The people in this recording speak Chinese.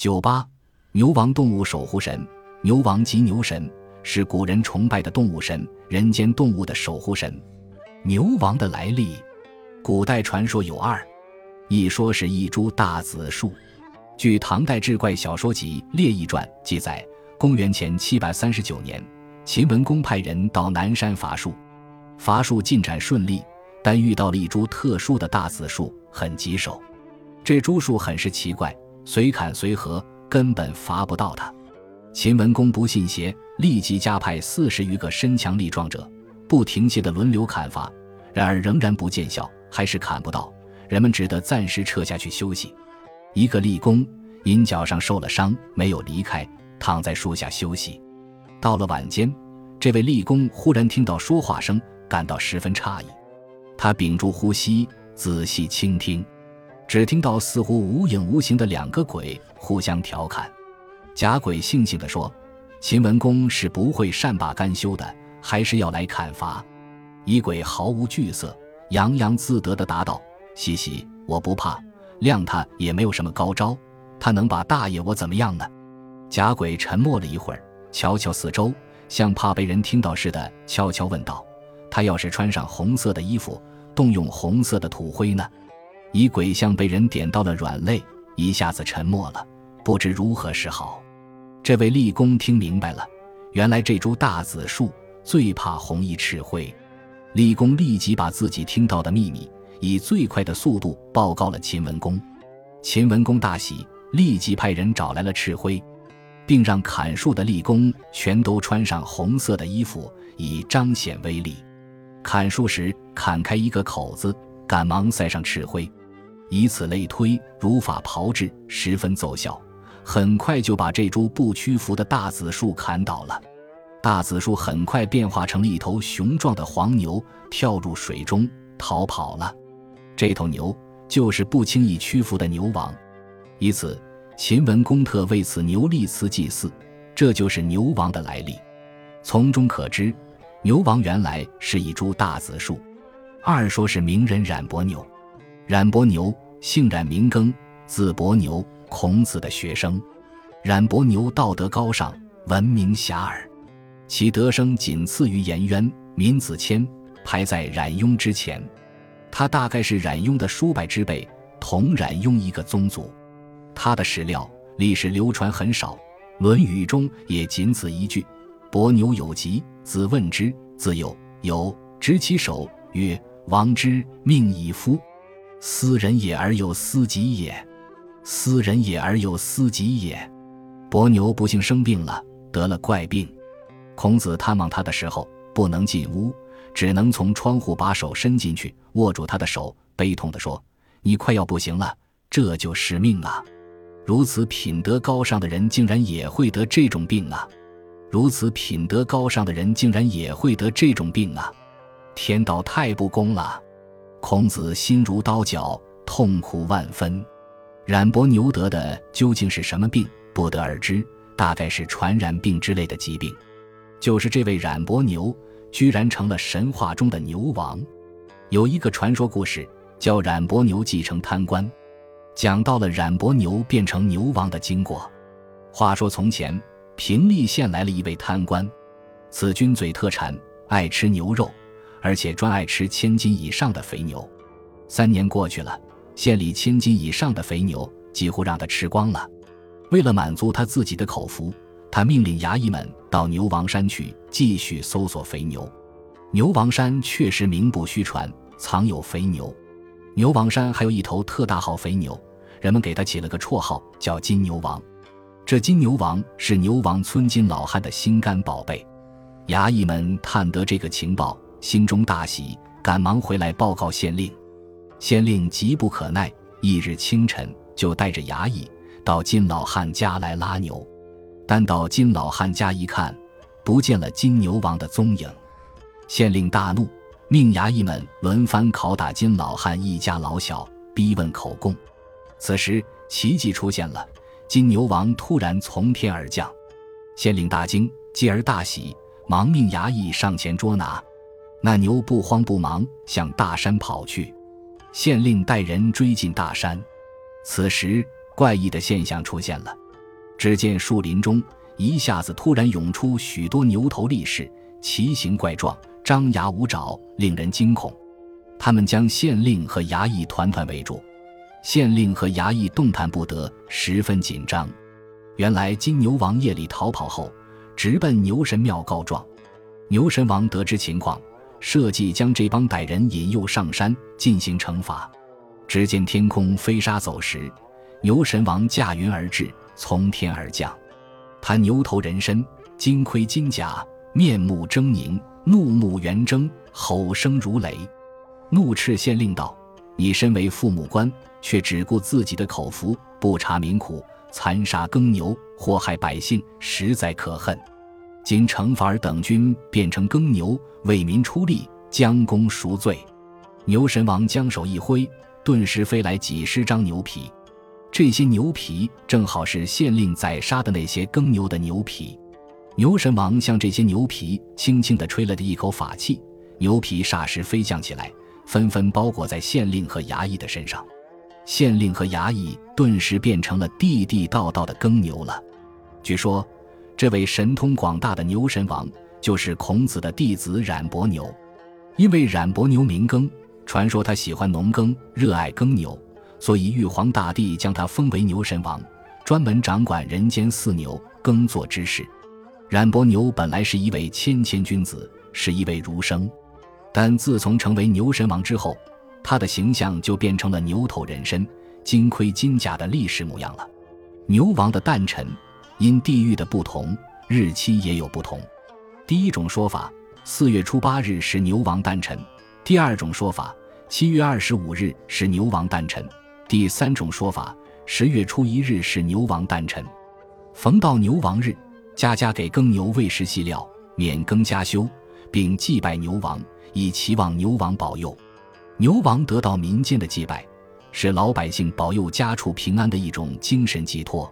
九八，牛王动物守护神，牛王即牛神，是古人崇拜的动物神，人间动物的守护神。牛王的来历，古代传说有二，一说是一株大紫树。据唐代志怪小说集《列异传》记载，公元前七百三十九年，秦文公派人到南山伐树，伐树进展顺利，但遇到了一株特殊的大紫树，很棘手。这株树很是奇怪，随砍随合，根本伐不到他。秦文公不信邪，立即加派四十余个身强力壮者，不停歇地轮流砍伐，然而仍然不见效，还是砍不到。人们只得暂时撤下去休息。一个立功因脚上受了伤，没有离开，躺在树下休息。到了晚间，这位立功忽然听到说话声，感到十分诧异。他屏住呼吸，仔细倾听，只听到似乎无影无形的两个鬼互相调侃。假鬼悻悻地说：“秦文公是不会善罢甘休的，还是要来砍伐。”乙鬼毫无惧色，洋洋自得地答道：“嘻嘻，我不怕。”谅他也没有什么高招，他能把大爷我怎么样呢？假鬼沉默了一会儿，瞧瞧四周，像怕被人听到似的，悄悄问道：“他要是穿上红色的衣服，动用红色的土灰呢？”以鬼像被人点到了软肋，一下子沉默了，不知如何是好。这位立功听明白了，原来这株大紫树最怕红衣赤灰。立功立即把自己听到的秘密。以最快的速度报告了秦文公，秦文公大喜，立即派人找来了赤灰，并让砍树的立功全都穿上红色的衣服，以彰显威力。砍树时砍开一个口子，赶忙塞上赤灰，以此类推，如法炮制，十分奏效。很快就把这株不屈服的大紫树砍倒了。大紫树很快变化成了一头雄壮的黄牛，跳入水中逃跑了。这头牛就是不轻易屈服的牛王，以此秦文公特为此牛立祠祭祀，这就是牛王的来历。从中可知，牛王原来是一株大紫树。二说是名人冉伯牛，冉伯牛姓冉名耕，字伯牛，孔子的学生。冉伯牛道德高尚，闻名遐迩，其德声仅次于颜渊、闵子骞，排在冉雍之前。他大概是冉雍的叔伯之辈，同冉雍一个宗族。他的史料历史流传很少，《论语》中也仅此一句：“伯牛有疾，子问之，子有有执其手，曰：‘王之命矣夫！斯人也而有斯己也，斯人也而有斯己也。’伯牛不幸生病了，得了怪病。孔子探望他的时候，不能进屋。”只能从窗户把手伸进去，握住他的手，悲痛地说：“你快要不行了，这就是命啊！如此品德高尚的人，竟然也会得这种病啊！如此品德高尚的人，竟然也会得这种病啊！天道太不公了！”孔子心如刀绞，痛苦万分。冉伯牛得的究竟是什么病，不得而知，大概是传染病之类的疾病。就是这位冉伯牛。居然成了神话中的牛王。有一个传说故事叫冉伯牛继承贪官，讲到了冉伯牛变成牛王的经过。话说从前平利县来了一位贪官，此君嘴特馋，爱吃牛肉，而且专爱吃千斤以上的肥牛。三年过去了，县里千斤以上的肥牛几乎让他吃光了。为了满足他自己的口福。他命令衙役们到牛王山去继续搜索肥牛。牛王山确实名不虚传，藏有肥牛。牛王山还有一头特大号肥牛，人们给他起了个绰号叫金牛王。这金牛王是牛王村金老汉的心肝宝贝。衙役们探得这个情报，心中大喜，赶忙回来报告县令。县令急不可耐，一日清晨就带着衙役到金老汉家来拉牛。但到金老汉家一看，不见了金牛王的踪影。县令大怒，命衙役们轮番拷打金老汉一家老小，逼问口供。此时奇迹出现了，金牛王突然从天而降。县令大惊，继而大喜，忙命衙役上前捉拿。那牛不慌不忙向大山跑去。县令带人追进大山。此时怪异的现象出现了。只见树林中一下子突然涌出许多牛头力士，奇形怪状，张牙舞爪，令人惊恐。他们将县令和衙役团团围住，县令和衙役动弹不得，十分紧张。原来金牛王夜里逃跑后，直奔牛神庙告状。牛神王得知情况，设计将这帮歹人引诱上山进行惩罚。只见天空飞沙走石，牛神王驾云而至，从天而降。他牛头人身，金盔金甲，面目狰狞，怒目圆睁，吼声如雷。怒斥县令道：“你身为父母官，却只顾自己的口福，不察民苦，残杀耕牛，祸害百姓，实在可恨。今惩罚尔等军变成耕牛，为民出力，将功赎罪。”牛神王将手一挥，顿时飞来几十张牛皮。这些牛皮正好是县令宰杀的那些耕牛的牛皮。牛神王向这些牛皮轻轻地吹了一口法气，牛皮霎时飞降起来。纷纷包裹在县令和衙役的身上，县令和衙役顿时变成了地地道道的耕牛了。据说，这位神通广大的牛神王就是孔子的弟子冉伯牛。因为冉伯牛名耕，传说他喜欢农耕，热爱耕牛，所以玉皇大帝将他封为牛神王，专门掌管人间四牛耕作之事。冉伯牛本来是一位谦谦君子，是一位儒生。但自从成为牛神王之后，他的形象就变成了牛头人身、金盔金甲的历史模样了。牛王的诞辰，因地域的不同，日期也有不同。第一种说法，四月初八日是牛王诞辰；第二种说法，七月二十五日是牛王诞辰；第三种说法，十月初一日是牛王诞辰。逢到牛王日，家家给耕牛喂食细料，免耕加休，并祭拜牛王。以期望牛王保佑，牛王得到民间的祭拜，是老百姓保佑家畜平安的一种精神寄托。